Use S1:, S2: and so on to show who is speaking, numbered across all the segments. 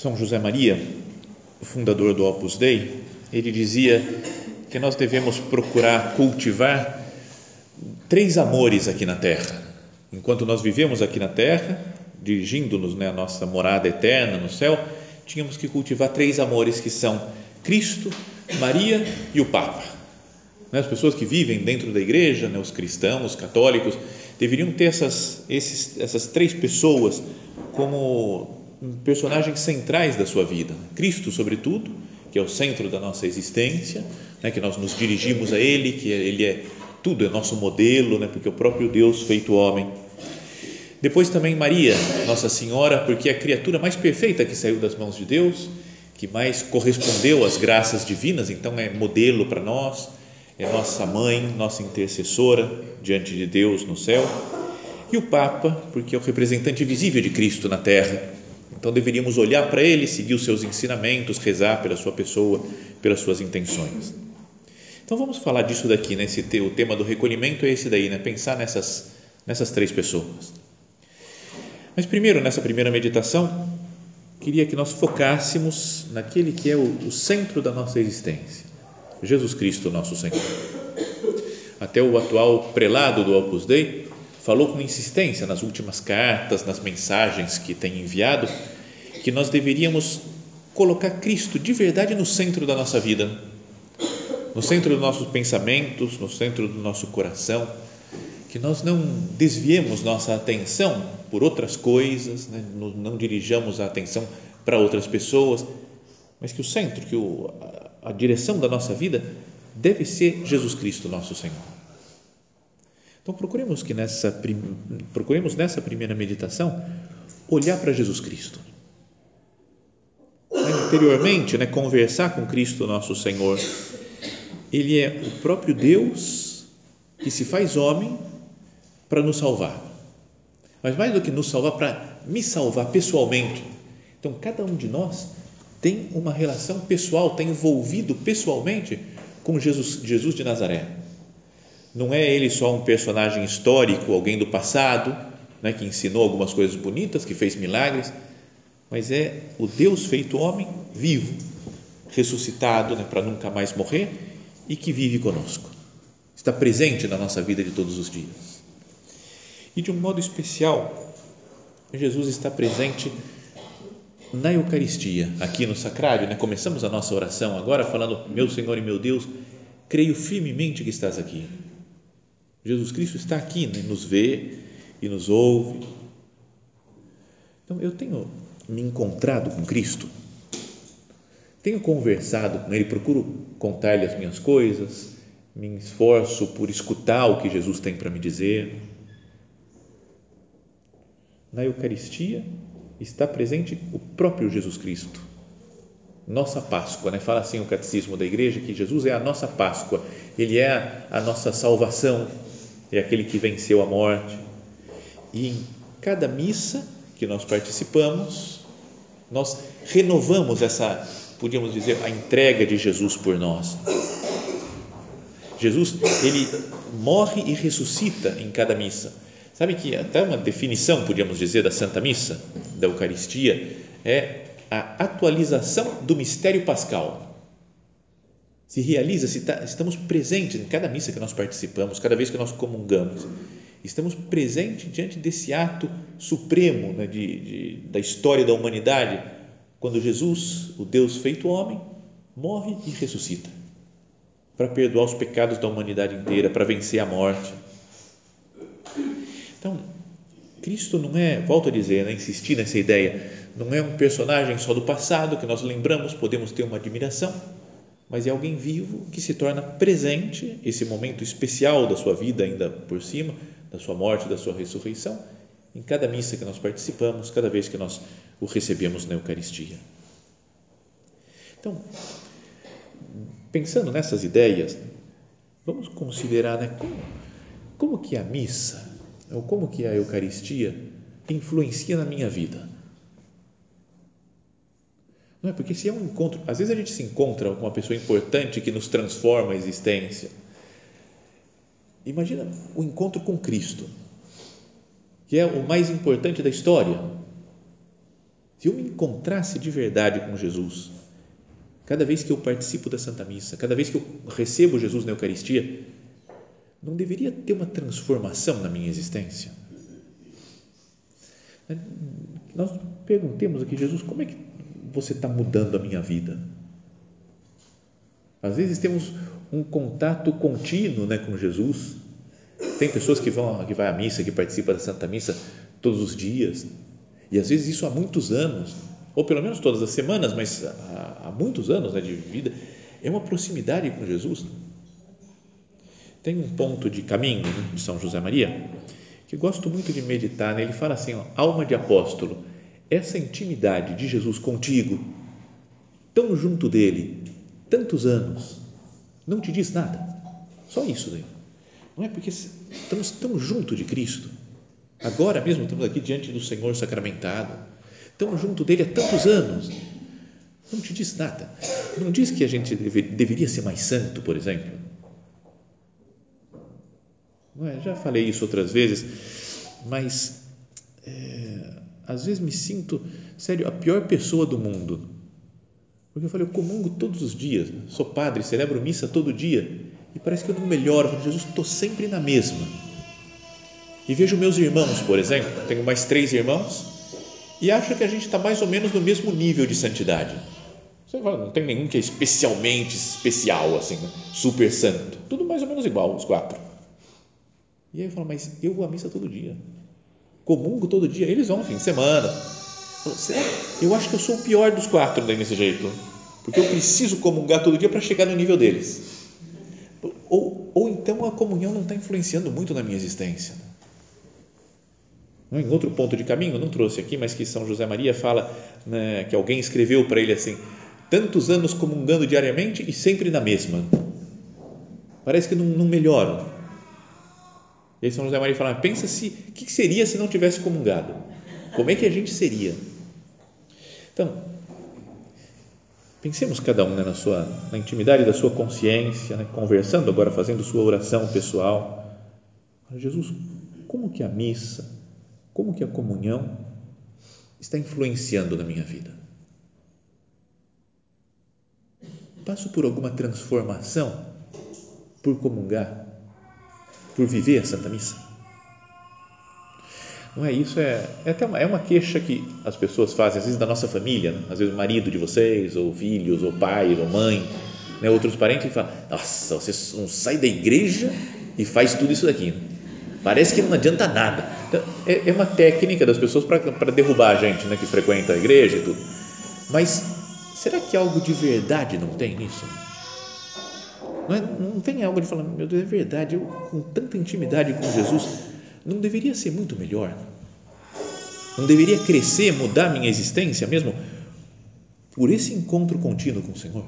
S1: São José Maria, fundador do Opus Dei, ele dizia que nós devemos procurar cultivar três amores aqui na terra. Enquanto nós vivemos aqui na terra, dirigindo-nos né, à nossa morada eterna no céu, tínhamos que cultivar três amores que são Cristo, Maria e o Papa. Né, as pessoas que vivem dentro da igreja, né, os cristãos, os católicos, deveriam ter essas, esses, essas três pessoas como personagens centrais da sua vida. Cristo, sobretudo, que é o centro da nossa existência, né, que nós nos dirigimos a Ele, que Ele é tudo, é nosso modelo, né, porque é o próprio Deus feito homem. Depois também Maria, Nossa Senhora, porque é a criatura mais perfeita que saiu das mãos de Deus, que mais correspondeu às graças divinas, então é modelo para nós, é nossa mãe, nossa intercessora diante de Deus no céu. E o Papa, porque é o representante visível de Cristo na terra, então deveríamos olhar para ele, seguir os seus ensinamentos, rezar pela sua pessoa, pelas suas intenções. Então vamos falar disso daqui, né? Esse, o tema do recolhimento é esse daí, né? Pensar nessas, nessas três pessoas. Mas primeiro, nessa primeira meditação, queria que nós focássemos naquele que é o, o centro da nossa existência, Jesus Cristo, nosso Senhor. Até o atual prelado do Opus Dei falou com insistência nas últimas cartas, nas mensagens que tem enviado, que nós deveríamos colocar Cristo de verdade no centro da nossa vida, no centro dos nossos pensamentos, no centro do nosso coração, que nós não desviemos nossa atenção por outras coisas, né? não dirijamos a atenção para outras pessoas, mas que o centro, que o, a, a direção da nossa vida deve ser Jesus Cristo, nosso Senhor. Então procuremos que nessa procuremos nessa primeira meditação olhar para Jesus Cristo. Interiormente, né, conversar com Cristo nosso Senhor. Ele é o próprio Deus que se faz homem para nos salvar. Mas mais do que nos salvar, para me salvar pessoalmente. Então, cada um de nós tem uma relação pessoal, está envolvido pessoalmente com Jesus, Jesus de Nazaré não é ele só um personagem histórico, alguém do passado, né, que ensinou algumas coisas bonitas, que fez milagres, mas é o Deus feito homem, vivo, ressuscitado né, para nunca mais morrer e que vive conosco. Está presente na nossa vida de todos os dias. E de um modo especial, Jesus está presente na Eucaristia, aqui no sacrário, né? Começamos a nossa oração agora falando: Meu Senhor e meu Deus, creio firmemente que estás aqui Jesus Cristo está aqui, né? nos vê e nos ouve. Então, eu tenho me encontrado com Cristo, tenho conversado com Ele, procuro contar-lhe as minhas coisas, me esforço por escutar o que Jesus tem para me dizer. Na Eucaristia está presente o próprio Jesus Cristo, nossa Páscoa, né? Fala assim o catecismo da igreja que Jesus é a nossa Páscoa, ele é a, a nossa salvação, é aquele que venceu a morte. E em cada missa que nós participamos, nós renovamos essa, podíamos dizer, a entrega de Jesus por nós. Jesus, ele morre e ressuscita em cada missa. Sabe que até uma definição, podíamos dizer, da Santa Missa, da Eucaristia, é a atualização do mistério pascal se realiza, se tá, estamos presentes em cada missa que nós participamos, cada vez que nós comungamos, estamos presentes diante desse ato supremo né, de, de, da história da humanidade, quando Jesus, o Deus feito homem, morre e ressuscita para perdoar os pecados da humanidade inteira, para vencer a morte. Então, Cristo não é, volto a dizer, né, insistir nessa ideia, não é um personagem só do passado que nós lembramos, podemos ter uma admiração, mas é alguém vivo que se torna presente, esse momento especial da sua vida ainda por cima, da sua morte, da sua ressurreição, em cada missa que nós participamos, cada vez que nós o recebemos na Eucaristia. Então, pensando nessas ideias, vamos considerar né, como, como que a missa, ou como que a Eucaristia influencia na minha vida. Não é? Porque se é um encontro, às vezes a gente se encontra com uma pessoa importante que nos transforma a existência. Imagina o encontro com Cristo, que é o mais importante da história. Se eu me encontrasse de verdade com Jesus, cada vez que eu participo da Santa Missa, cada vez que eu recebo Jesus na Eucaristia, não deveria ter uma transformação na minha existência? Nós perguntemos aqui, Jesus, como é que você está mudando a minha vida? Às vezes temos um contato contínuo né, com Jesus. Tem pessoas que vão que vai à missa, que participam da Santa Missa todos os dias. E às vezes isso há muitos anos, ou pelo menos todas as semanas, mas há, há muitos anos né, de vida. É uma proximidade com Jesus. Tem um ponto de caminho né, de São José Maria que gosto muito de meditar. Né? Ele fala assim: ó, alma de apóstolo, essa intimidade de Jesus contigo, tão junto dele, tantos anos, não te diz nada. Só isso daí. Não é porque estamos tão junto de Cristo. Agora mesmo estamos aqui diante do Senhor sacramentado. Estamos junto dele há tantos anos. Não te diz nada. Não diz que a gente deve, deveria ser mais santo, por exemplo. É? Já falei isso outras vezes, mas é, às vezes me sinto, sério, a pior pessoa do mundo. Porque eu falei, eu comungo todos os dias, sou padre, celebro missa todo dia e parece que eu não melhoro, porque Jesus, estou sempre na mesma. E vejo meus irmãos, por exemplo, tenho mais três irmãos e acho que a gente está mais ou menos no mesmo nível de santidade. Você fala, não tem nenhum que é especialmente especial, assim, né? super santo. Tudo mais ou menos igual, os quatro. E aí eu falo, mas eu vou à missa todo dia comungo todo dia, eles vão fim de semana. Será? Eu acho que eu sou o pior dos quatro nesse jeito, porque eu preciso comungar todo dia para chegar no nível deles. Ou, ou então a comunhão não está influenciando muito na minha existência. Em outro ponto de caminho, não trouxe aqui, mas que São José Maria fala né, que alguém escreveu para ele assim: tantos anos comungando diariamente e sempre na mesma. Parece que não, não melhora e aí São José Maria fala, pensa se, o que seria se não tivesse comungado? Como é que a gente seria? Então, pensemos cada um né, na sua na intimidade da sua consciência, né, conversando agora, fazendo sua oração pessoal. Jesus, como que a missa, como que a comunhão está influenciando na minha vida? Passo por alguma transformação por comungar? Por viver a Santa Missa. Não é isso? É, é até uma, é uma queixa que as pessoas fazem, às vezes da nossa família, né? às vezes o marido de vocês, ou filhos, ou pai, ou mãe, né? outros parentes, e falam: Nossa, você não sai da igreja e faz tudo isso daqui. Parece que não adianta nada. Então, é, é uma técnica das pessoas para derrubar a gente né? que frequenta a igreja e tudo. Mas será que algo de verdade não tem nisso? Não, é, não tem algo de falar, meu Deus, é verdade, eu com tanta intimidade com Jesus, não deveria ser muito melhor? Não deveria crescer, mudar minha existência mesmo por esse encontro contínuo com o Senhor?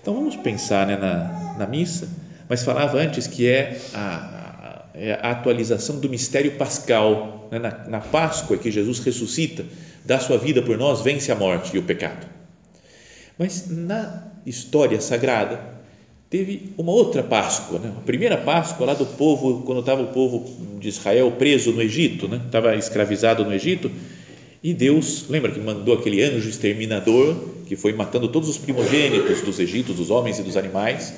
S1: Então vamos pensar né, na, na missa, mas falava antes que é a, a, é atualização do mistério pascal, né, na, na Páscoa que Jesus ressuscita, dá sua vida por nós, vence a morte e o pecado. Mas na história sagrada teve uma outra Páscoa, né? a primeira Páscoa lá do povo, quando estava o povo de Israel preso no Egito, né? estava escravizado no Egito, e Deus, lembra que mandou aquele anjo exterminador que foi matando todos os primogênitos dos egípcios, dos homens e dos animais,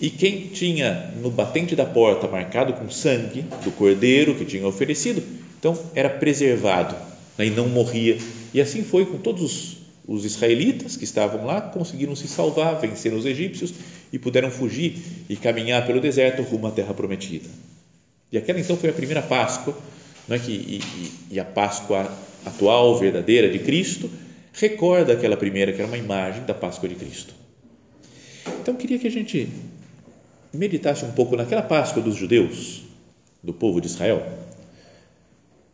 S1: e quem tinha no batente da porta marcado com sangue do cordeiro que tinha oferecido, então era preservado né? e não morria. E assim foi com todos os os israelitas que estavam lá conseguiram se salvar, venceram os egípcios e puderam fugir e caminhar pelo deserto rumo à terra prometida. E aquela então foi a primeira Páscoa, não é que e, e, a Páscoa atual, verdadeira de Cristo, recorda aquela primeira que era uma imagem da Páscoa de Cristo. Então queria que a gente meditasse um pouco naquela Páscoa dos judeus, do povo de Israel,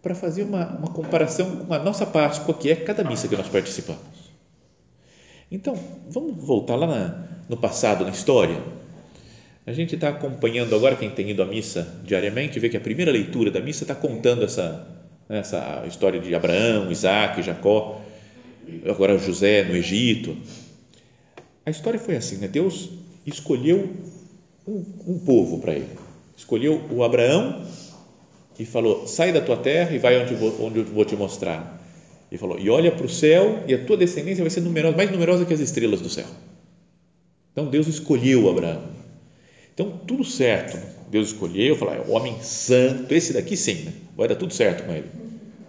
S1: para fazer uma, uma comparação com a nossa Páscoa, que é cada missa que nós participamos. Então, vamos voltar lá na, no passado, na história. A gente está acompanhando agora, quem tem ido à missa diariamente, vê que a primeira leitura da missa está contando essa, essa história de Abraão, Isaac, Jacó, agora José no Egito. A história foi assim, né? Deus escolheu um, um povo para ele. Escolheu o Abraão e falou: sai da tua terra e vai onde, onde eu vou te mostrar. E falou: e olha para o céu e a tua descendência vai ser numerosa, mais numerosa que as estrelas do céu. Então Deus escolheu Abraão. Então tudo certo. Deus escolheu, é um homem santo, esse daqui sim, né? vai dar tudo certo com ele.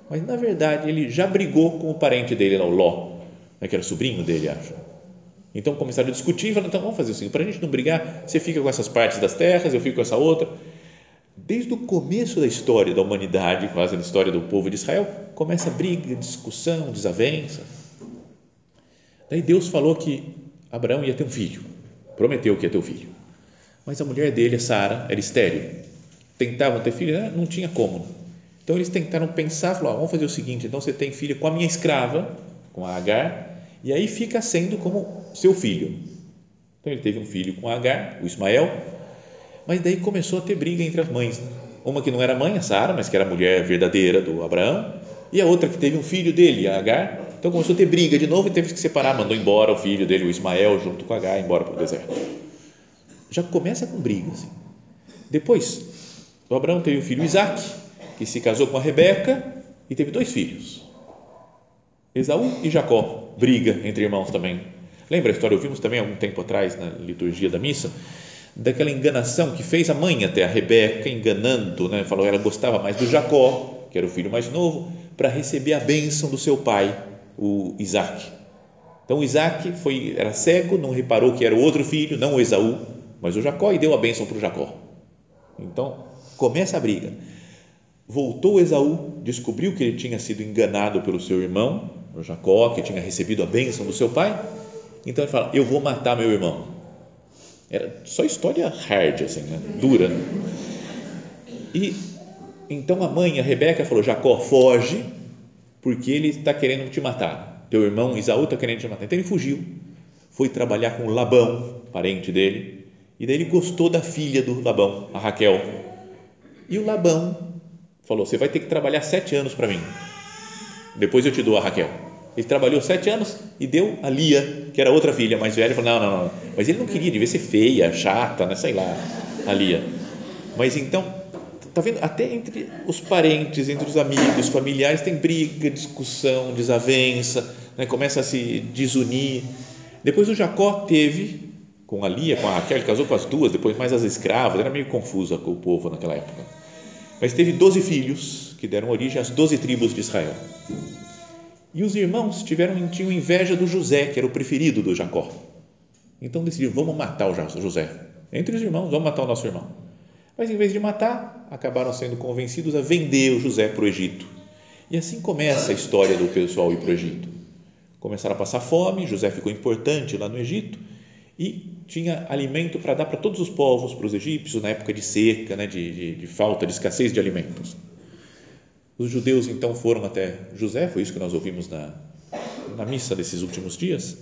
S1: Mas na verdade ele já brigou com o parente dele lá, o Ló, né, que era sobrinho dele, acho. Então começaram a discutir e falaram: então vamos fazer assim, para a gente não brigar, você fica com essas partes das terras, eu fico com essa outra desde o começo da história da humanidade, quase na história do povo de Israel, começa briga, discussão, desavença. Daí Deus falou que Abraão ia ter um filho, prometeu que ia ter um filho. Mas a mulher dele, Sara, era estéril. Tentavam ter filho, né? não tinha como. Então eles tentaram pensar, falaram, vamos fazer o seguinte, então você tem filho com a minha escrava, com a Agar, e aí fica sendo como seu filho. Então ele teve um filho com a Agar, o Ismael, mas daí começou a ter briga entre as mães. Né? Uma que não era mãe, a Sara, mas que era a mulher verdadeira do Abraão, e a outra que teve um filho dele, a Agar. Então começou a ter briga de novo e teve que separar, mandou embora o filho dele, o Ismael, junto com a Agar, embora para o deserto. Já começa com briga. Assim. Depois, o Abraão teve o filho Isaac, que se casou com a Rebeca e teve dois filhos. Esaú e Jacó, briga entre irmãos também. Lembra a história? Ouvimos também algum tempo atrás na liturgia da missa daquela enganação que fez a mãe até a Rebeca, enganando, né? falou ela gostava mais do Jacó, que era o filho mais novo, para receber a bênção do seu pai, o Isaac. Então Isaac foi, era cego, não reparou que era o outro filho, não o Esaú, mas o Jacó, e deu a bênção para o Jacó. Então começa a briga. Voltou Esaú, descobriu que ele tinha sido enganado pelo seu irmão, o Jacó, que tinha recebido a bênção do seu pai. Então ele fala: Eu vou matar meu irmão era só história hard, assim, né? dura. Né? E então a mãe, a Rebeca, falou: Jacó, foge, porque ele está querendo te matar. Teu irmão Isaú está querendo te matar. Então ele fugiu, foi trabalhar com Labão, parente dele, e daí ele gostou da filha do Labão, a Raquel. E o Labão falou: Você vai ter que trabalhar sete anos para mim. Depois eu te dou a Raquel. Ele trabalhou sete anos e deu a Lia, que era outra filha mais velha. Falou: não, não, não. Mas ele não queria, devia ser feia, chata, né? sei lá, a Lia. Mas então, tá vendo? Até entre os parentes, entre os amigos, familiares, tem briga, discussão, desavença, né? começa a se desunir. Depois o Jacó teve com a Lia, com a Raquel, ele casou com as duas, depois mais as escravas, era meio confusa com o povo naquela época. Mas teve doze filhos que deram origem às doze tribos de Israel. E os irmãos tiveram, tinham inveja do José, que era o preferido do Jacó. Então decidiram, vamos matar o José. Entre os irmãos, vamos matar o nosso irmão. Mas em vez de matar, acabaram sendo convencidos a vender o José para o Egito. E assim começa a história do pessoal ir para o Egito. Começaram a passar fome, José ficou importante lá no Egito e tinha alimento para dar para todos os povos, para os egípcios, na época de seca, né, de, de, de falta, de escassez de alimentos. Os judeus então foram até José, foi isso que nós ouvimos na, na missa desses últimos dias,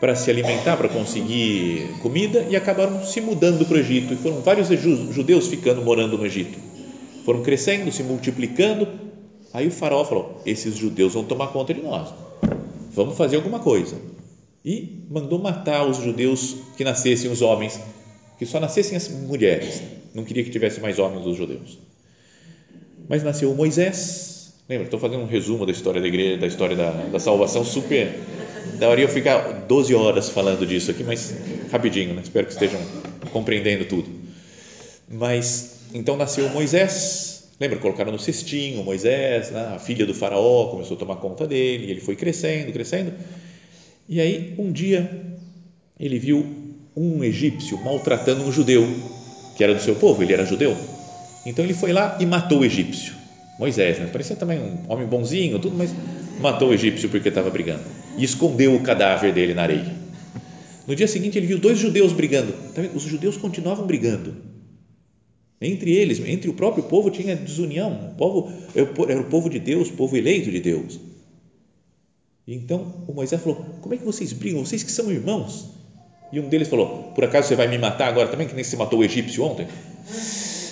S1: para se alimentar, para conseguir comida e acabaram se mudando para o Egito. E foram vários judeus ficando morando no Egito. Foram crescendo, se multiplicando. Aí o faraó falou: Esses judeus vão tomar conta de nós, vamos fazer alguma coisa. E mandou matar os judeus que nascessem os homens, que só nascessem as mulheres. Não queria que tivesse mais homens os judeus. Mas nasceu Moisés. Lembra? Estou fazendo um resumo da história da igreja, da história da, da salvação, super. Daria eu ficar 12 horas falando disso aqui, mas rapidinho, né? espero que estejam compreendendo tudo. Mas então nasceu Moisés. Lembra? Colocaram no cestinho Moisés, né? a filha do Faraó começou a tomar conta dele, e ele foi crescendo, crescendo. E aí, um dia, ele viu um egípcio maltratando um judeu, que era do seu povo, ele era judeu Então ele foi lá e matou o egípcio. Moisés, né? parecia também um homem bonzinho, tudo, mas matou o egípcio porque estava brigando e escondeu o cadáver dele na areia. No dia seguinte ele viu dois judeus brigando. Tá Os judeus continuavam brigando. Entre eles, entre o próprio povo tinha desunião. O povo era o povo de Deus, o povo eleito de Deus. Então o Moisés falou: Como é que vocês brigam? Vocês que são irmãos. E um deles falou: Por acaso você vai me matar agora também, que nem você matou o egípcio ontem?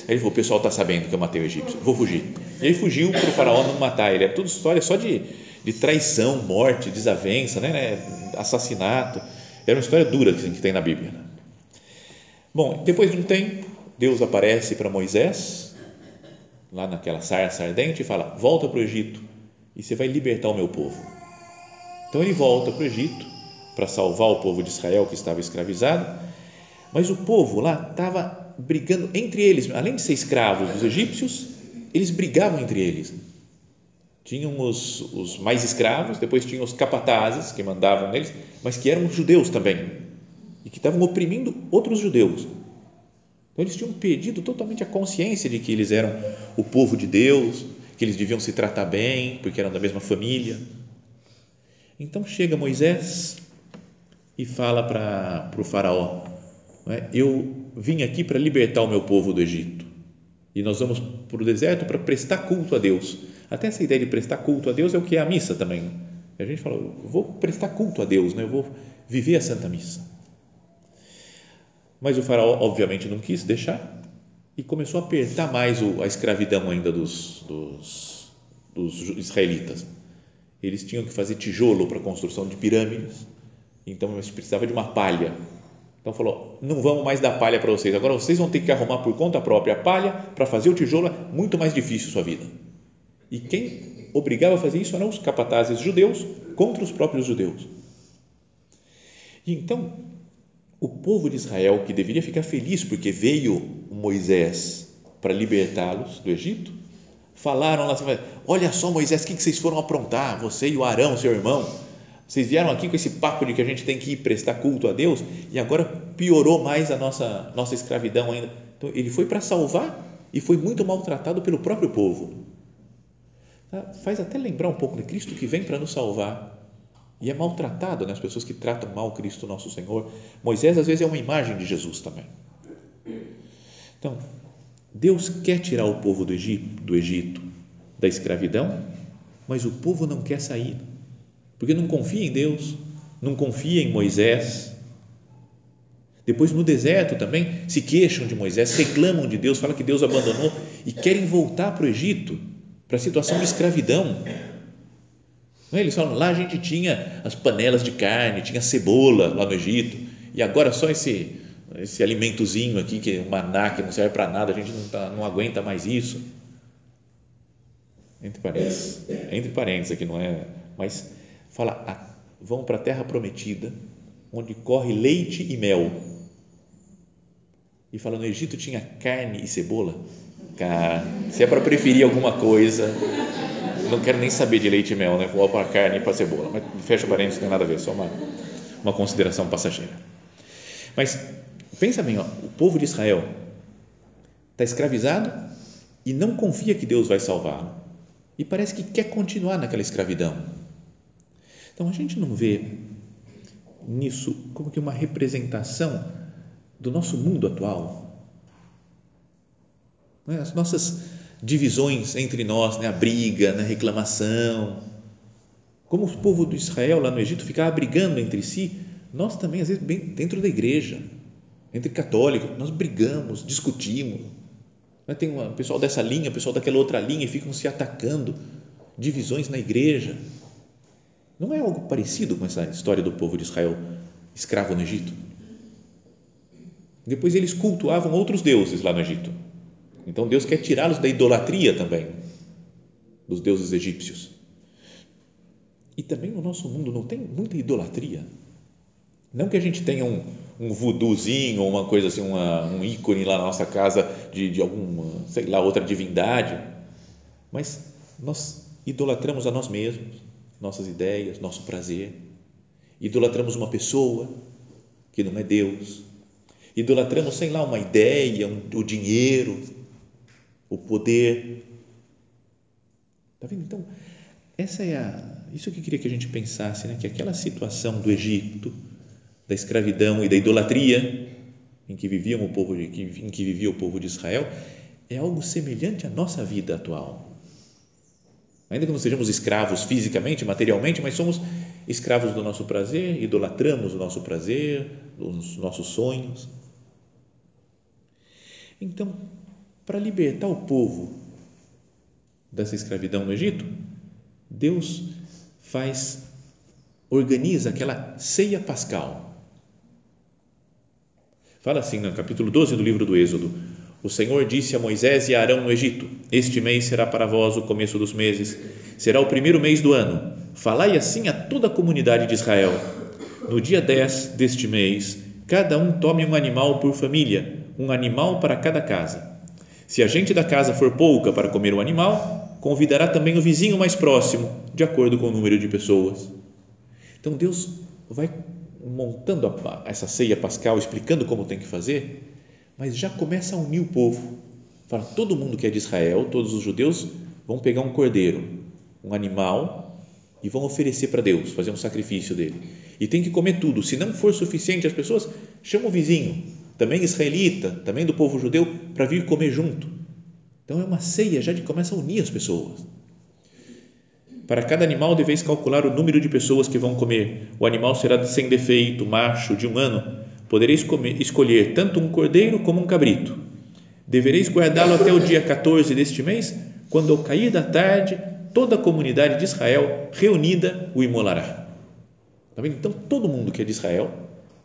S1: Ele falou: O pessoal está sabendo que eu matei o egípcio, vou fugir. E aí fugiu para o faraó não matar ele. É tudo história só de, de traição, morte, desavença, né? né assassinato. Era uma história dura que tem na Bíblia. Bom, depois de um tempo, Deus aparece para Moisés, lá naquela sarça ardente, e fala: Volta para o Egito e você vai libertar o meu povo. Então ele volta para o Egito para salvar o povo de Israel que estava escravizado, mas o povo lá estava brigando entre eles, além de ser escravos dos egípcios, eles brigavam entre eles. Tinham os, os mais escravos, depois tinham os capatazes que mandavam neles, mas que eram judeus também e que estavam oprimindo outros judeus. Então eles tinham perdido totalmente a consciência de que eles eram o povo de Deus, que eles deviam se tratar bem, porque eram da mesma família. Então chega Moisés e fala para o Faraó: é? Eu vim aqui para libertar o meu povo do Egito e nós vamos para o deserto para prestar culto a Deus. Até essa ideia de prestar culto a Deus é o que é a missa também. A gente fala: vou prestar culto a Deus, né? eu vou viver a Santa Missa. Mas o faraó, obviamente, não quis deixar e começou a apertar mais a escravidão ainda dos, dos, dos israelitas. Eles tinham que fazer tijolo para a construção de pirâmides, então eles precisavam de uma palha. Então falou: não vamos mais dar palha para vocês, agora vocês vão ter que arrumar por conta própria a palha para fazer o tijolo, é muito mais difícil a sua vida. E quem obrigava a fazer isso eram os capatazes judeus contra os próprios judeus. E então, o povo de Israel, que deveria ficar feliz porque veio Moisés para libertá-los do Egito, falaram lá, olha só Moisés, o que vocês foram aprontar, você e o Arão, seu irmão, vocês vieram aqui com esse papo de que a gente tem que ir prestar culto a Deus e agora piorou mais a nossa, nossa escravidão ainda. Então, ele foi para salvar e foi muito maltratado pelo próprio povo. Tá? Faz até lembrar um pouco de Cristo que vem para nos salvar e é maltratado, né? as pessoas que tratam mal Cristo nosso Senhor. Moisés, às vezes, é uma imagem de Jesus também. Então, Deus quer tirar o povo do Egito, do Egito da escravidão, mas o povo não quer sair, porque não confia em Deus, não confia em Moisés. Depois, no deserto também, se queixam de Moisés, reclamam de Deus, falam que Deus abandonou e querem voltar para o Egito, para a situação de escravidão é? Eles falam, lá a gente tinha as panelas de carne, tinha cebola lá no Egito, e agora só esse, esse alimentozinho aqui, que é um maná que não serve para nada, a gente não, tá, não aguenta mais isso. Entre parênteses, entre parênteses aqui, não é? Mas fala, ah, vão para a terra prometida, onde corre leite e mel. E fala, no Egito tinha carne e cebola. Cara, se é para preferir alguma coisa, não quero nem saber de leite e mel, né? Vou para carne e para cebola. Mas fecha parênteses, não tem nada a ver, só uma, uma consideração passageira. Mas pensa bem, ó, o povo de Israel está escravizado e não confia que Deus vai salvá-lo. E parece que quer continuar naquela escravidão. Então a gente não vê nisso como que uma representação do nosso mundo atual. É? As nossas divisões entre nós, né? a briga, a reclamação. Como o povo de Israel lá no Egito ficava brigando entre si, nós também, às vezes, dentro da igreja, entre católicos, nós brigamos, discutimos. Né? Tem um pessoal dessa linha, pessoal daquela outra linha e ficam se atacando, divisões na igreja. Não é algo parecido com essa história do povo de Israel escravo no Egito? Depois eles cultuavam outros deuses lá no Egito então Deus quer tirá-los da idolatria também, dos deuses egípcios. E também no nosso mundo não tem muita idolatria. Não que a gente tenha um, um voodoozinho ou uma coisa assim, uma, um ícone lá na nossa casa de, de alguma, sei lá, outra divindade, mas nós idolatramos a nós mesmos, nossas ideias, nosso prazer. Idolatramos uma pessoa que não é Deus. Idolatramos, sei lá, uma ideia, um, o dinheiro, o poder. Está vendo? Então, essa é a, isso que eu queria que a gente pensasse, né? que aquela situação do Egito, da escravidão e da idolatria em que, o povo em que vivia o povo de Israel, é algo semelhante à nossa vida atual. Ainda que não sejamos escravos fisicamente, materialmente, mas somos escravos do nosso prazer, idolatramos o nosso prazer, os nossos sonhos. Então, para libertar o povo dessa escravidão no Egito, Deus faz, organiza aquela ceia pascal. Fala assim no capítulo 12 do livro do Êxodo: O Senhor disse a Moisés e a Arão no Egito: Este mês será para vós o começo dos meses, será o primeiro mês do ano. Falai assim a toda a comunidade de Israel: No dia 10 deste mês, cada um tome um animal por família, um animal para cada casa. Se a gente da casa for pouca para comer o animal, convidará também o vizinho mais próximo, de acordo com o número de pessoas. Então Deus vai montando essa ceia pascal, explicando como tem que fazer, mas já começa a unir o povo. Fala, todo mundo que é de Israel, todos os judeus, vão pegar um cordeiro, um animal, e vão oferecer para Deus, fazer um sacrifício dele. E tem que comer tudo. Se não for suficiente as pessoas, chama o vizinho, também israelita, também do povo judeu, para vir comer junto. Então é uma ceia já de começa a unir as pessoas. Para cada animal deveis calcular o número de pessoas que vão comer. O animal será sem defeito, macho, de um ano. Podereis comer, escolher tanto um cordeiro como um cabrito. Devereis guardá-lo até o dia 14 deste mês, quando ao cair da tarde toda a comunidade de Israel reunida o imolará. Tá vendo? Então todo mundo que é de Israel,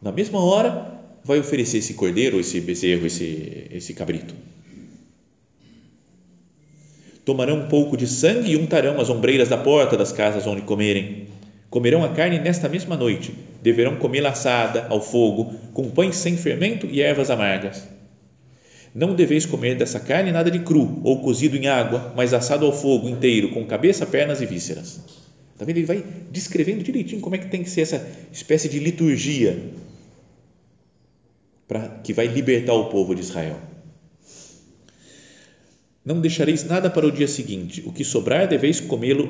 S1: na mesma hora, vai oferecer esse cordeiro, esse bezerro, esse, esse cabrito. Tomarão um pouco de sangue e untarão as ombreiras da porta das casas onde comerem. Comerão a carne nesta mesma noite. Deverão comê-la assada, ao fogo, com pães sem fermento e ervas amargas. Não deveis comer dessa carne nada de cru ou cozido em água, mas assado ao fogo inteiro, com cabeça, pernas e vísceras. Está vendo? Ele vai descrevendo direitinho como é que tem que ser essa espécie de liturgia para que vai libertar o povo de Israel. Não deixareis nada para o dia seguinte. O que sobrar deveis comê-lo,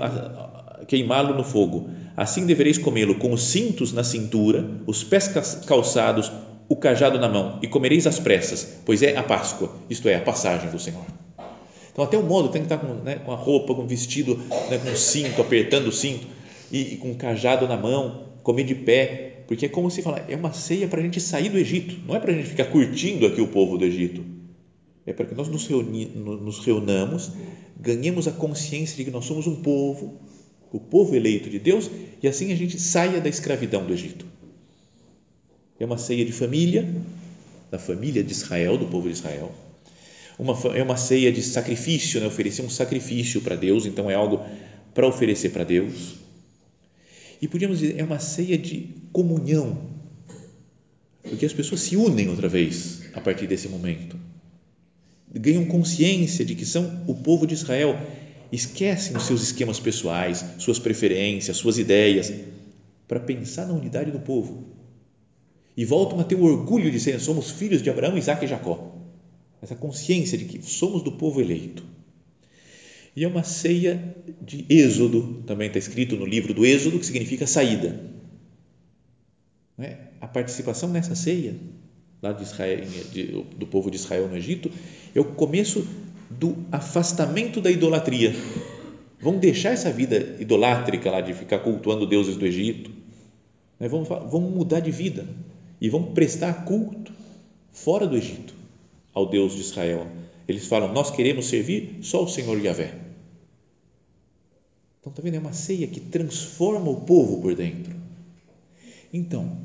S1: queimá-lo no fogo. Assim devereis comê-lo com os cintos na cintura, os pés calçados, o cajado na mão, e comereis às pressas, pois é a Páscoa, isto é, a passagem do Senhor. Então, até o modo tem que estar com, né, com a roupa, com o vestido, né, com o cinto, apertando o cinto, e, e com o cajado na mão, comer de pé, porque é como se fala, é uma ceia para a gente sair do Egito, não é para a gente ficar curtindo aqui o povo do Egito, é para que nós nos, reuni, nos reunamos, ganhemos a consciência de que nós somos um povo, o povo eleito de Deus, e assim a gente saia da escravidão do Egito. É uma ceia de família, da família de Israel, do povo de Israel. Uma, é uma ceia de sacrifício, né? oferecer um sacrifício para Deus, então é algo para oferecer para Deus e podíamos dizer, é uma ceia de comunhão, porque as pessoas se unem outra vez a partir desse momento. Ganham consciência de que são o povo de Israel, esquecem os seus esquemas pessoais, suas preferências, suas ideias, para pensar na unidade do povo. E voltam a ter o orgulho de serem, somos filhos de Abraão, Isaac e Jacó. Essa consciência de que somos do povo eleito. E é uma ceia de Êxodo, também está escrito no livro do Êxodo, que significa saída. É? A participação nessa ceia, lá de Israel, de, do povo de Israel no Egito, é o começo do afastamento da idolatria. Vão deixar essa vida idolátrica lá de ficar cultuando deuses do Egito. Né? Vão, vão mudar de vida e vão prestar culto fora do Egito ao Deus de Israel eles falam: Nós queremos servir só o Senhor Yahvé. Então, está vendo? É uma ceia que transforma o povo por dentro. Então,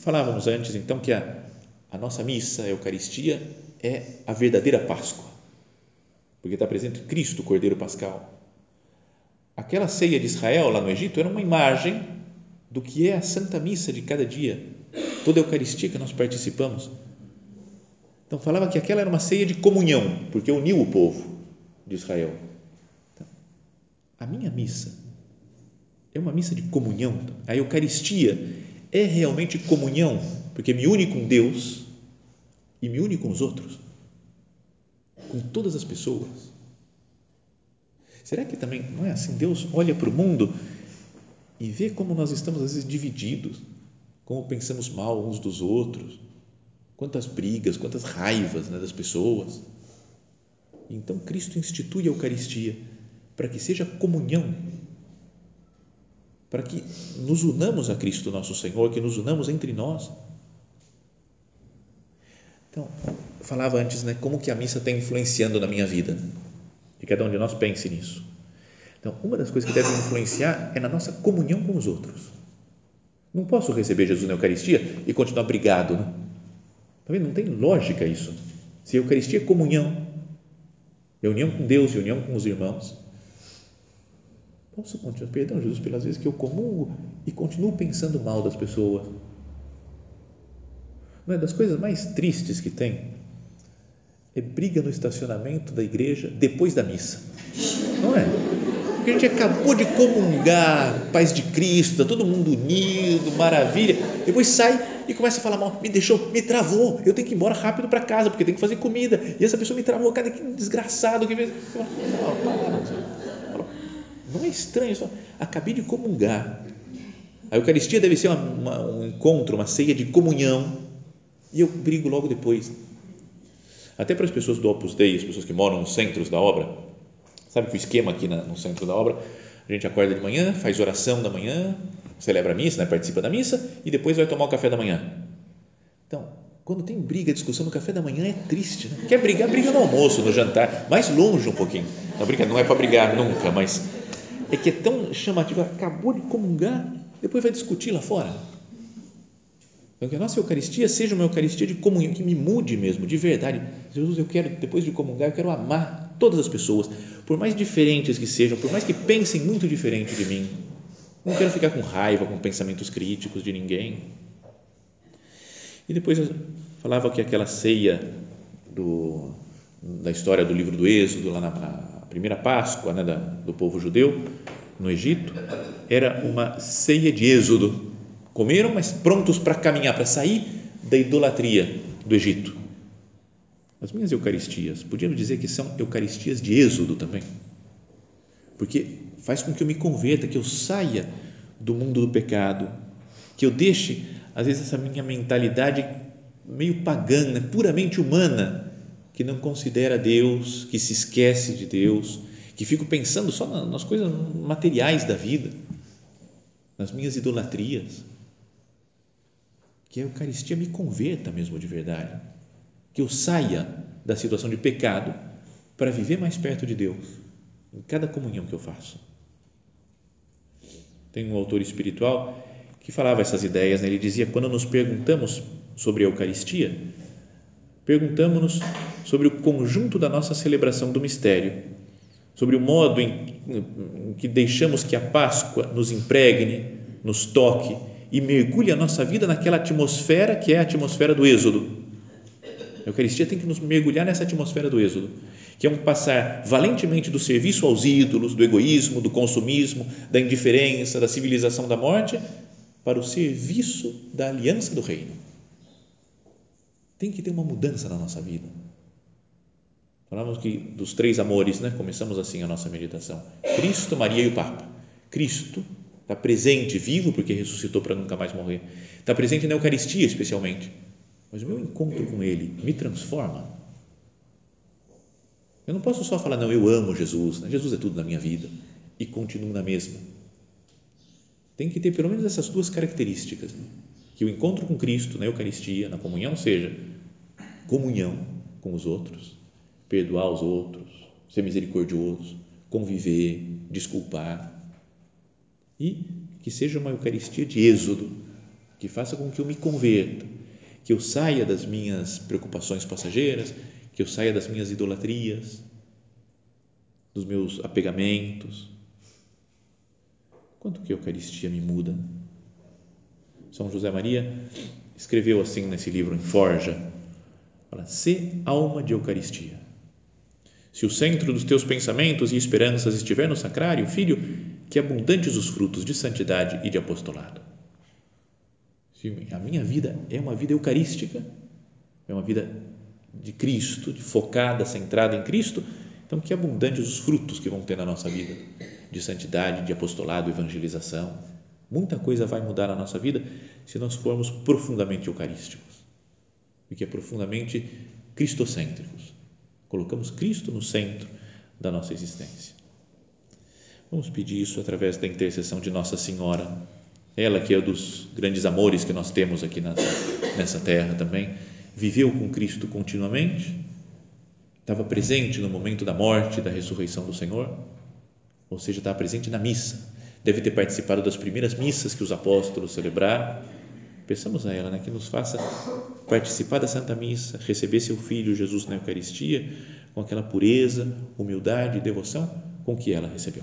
S1: falávamos antes então que a, a nossa missa, a Eucaristia, é a verdadeira Páscoa, porque está presente Cristo, o Cordeiro Pascal. Aquela ceia de Israel lá no Egito era uma imagem do que é a Santa Missa de cada dia, toda a Eucaristia que nós participamos então falava que aquela era uma ceia de comunhão, porque uniu o povo de Israel. Então, a minha missa é uma missa de comunhão. A Eucaristia é realmente comunhão, porque me une com Deus e me une com os outros. Com todas as pessoas? Será que também não é assim? Deus olha para o mundo e vê como nós estamos às vezes divididos, como pensamos mal uns dos outros, quantas brigas, quantas raivas né, das pessoas. Então Cristo institui a Eucaristia para que seja comunhão, para que nos unamos a Cristo nosso Senhor, que nos unamos entre nós. Então, falava antes, né, como que a missa está influenciando na minha vida. E cada um de nós pense nisso. Então, uma das coisas que deve influenciar é na nossa comunhão com os outros. Não posso receber Jesus na Eucaristia e continuar brigado, né? Tá vendo? Não tem lógica isso. Se a Eucaristia é comunhão, é união com Deus e união com os irmãos, posso continuar, perdão, Jesus, pelas vezes que eu comungo e continuo pensando mal das pessoas. Uma é das coisas mais tristes que tem é briga no estacionamento da igreja depois da missa. Não é? Porque a gente acabou de comungar, paz de Cristo, todo mundo unido, maravilha. Depois sai e começa a falar mal, me deixou, me travou, eu tenho que ir embora rápido para casa porque tem que fazer comida. E essa pessoa me travou, cara, que desgraçado que fez. Não é estranho isso? Acabei de comungar. A Eucaristia deve ser uma, uma, um encontro, uma ceia de comunhão. E eu brigo logo depois. Até para as pessoas do Opus Dei, as pessoas que moram nos centros da obra, sabe que o esquema aqui na, no centro da obra, a gente acorda de manhã, faz oração da manhã, celebra a missa, né, participa da missa e depois vai tomar o café da manhã. Então, quando tem briga, discussão no café da manhã é triste, né? Quer brigar, briga no almoço, no jantar, mais longe um pouquinho. Não, briga, não é para brigar nunca, mas é que é tão chamativo, acabou de comungar, depois vai discutir lá fora. Então, que a nossa Eucaristia seja uma Eucaristia de comunhão, que me mude mesmo, de verdade. Jesus, eu quero, depois de comungar, eu quero amar todas as pessoas, por mais diferentes que sejam, por mais que pensem muito diferente de mim. Não quero ficar com raiva, com pensamentos críticos de ninguém. E depois falava que aquela ceia do, da história do livro do Êxodo, lá na primeira Páscoa né, da, do povo judeu no Egito, era uma ceia de Êxodo Comeram, mas prontos para caminhar, para sair da idolatria do Egito. As minhas Eucaristias, podíamos dizer que são Eucaristias de êxodo também, porque faz com que eu me converta, que eu saia do mundo do pecado, que eu deixe, às vezes, essa minha mentalidade meio pagana, puramente humana, que não considera Deus, que se esquece de Deus, que fico pensando só nas coisas materiais da vida, nas minhas idolatrias que a Eucaristia me converta mesmo de verdade, que eu saia da situação de pecado para viver mais perto de Deus em cada comunhão que eu faço. Tem um autor espiritual que falava essas ideias, né? ele dizia: quando nos perguntamos sobre a Eucaristia, perguntamos-nos sobre o conjunto da nossa celebração do mistério, sobre o modo em, que deixamos que a Páscoa nos impregne, nos toque e mergulhe a nossa vida naquela atmosfera que é a atmosfera do Êxodo. A Eucaristia tem que nos mergulhar nessa atmosfera do Êxodo, que é um passar valentemente do serviço aos ídolos, do egoísmo, do consumismo, da indiferença, da civilização da morte, para o serviço da aliança do reino. Tem que ter uma mudança na nossa vida. Falamos que dos três amores, né? Começamos assim a nossa meditação: Cristo, Maria e o Papa. Cristo, está presente, vivo, porque ressuscitou para nunca mais morrer, está presente na Eucaristia, especialmente. Mas o meu encontro com Ele me transforma. Eu não posso só falar, não, eu amo Jesus, né? Jesus é tudo na minha vida e continuo na mesma. Tem que ter pelo menos essas duas características: né? que o encontro com Cristo na Eucaristia, na comunhão, seja comunhão com os outros, perdoar os outros, ser misericordioso, conviver, desculpar e que seja uma Eucaristia de êxodo, que faça com que eu me converta, que eu saia das minhas preocupações passageiras, que eu saia das minhas idolatrias, dos meus apegamentos. Quanto que a Eucaristia me muda? São José Maria escreveu assim nesse livro em Forja, fala, ser alma de Eucaristia. Se o centro dos teus pensamentos e esperanças estiver no sacrário, filho, que abundantes os frutos de santidade e de apostolado. A minha vida é uma vida eucarística, é uma vida de Cristo, focada, centrada em Cristo, então que abundantes os frutos que vão ter na nossa vida de santidade, de apostolado, evangelização. Muita coisa vai mudar na nossa vida se nós formos profundamente eucarísticos e que é profundamente cristocêntricos. Colocamos Cristo no centro da nossa existência. Vamos pedir isso através da intercessão de Nossa Senhora, ela que é um dos grandes amores que nós temos aqui nessa, terra também, viveu com Cristo continuamente, estava presente no momento da morte, da ressurreição do Senhor, ou seja, estava presente na missa, deve ter participado das primeiras missas que os apóstolos celebraram. Peçamos a ela né, que nos faça participar da Santa Missa, receber seu Filho Jesus na Eucaristia com aquela pureza, humildade e devoção com que ela recebeu.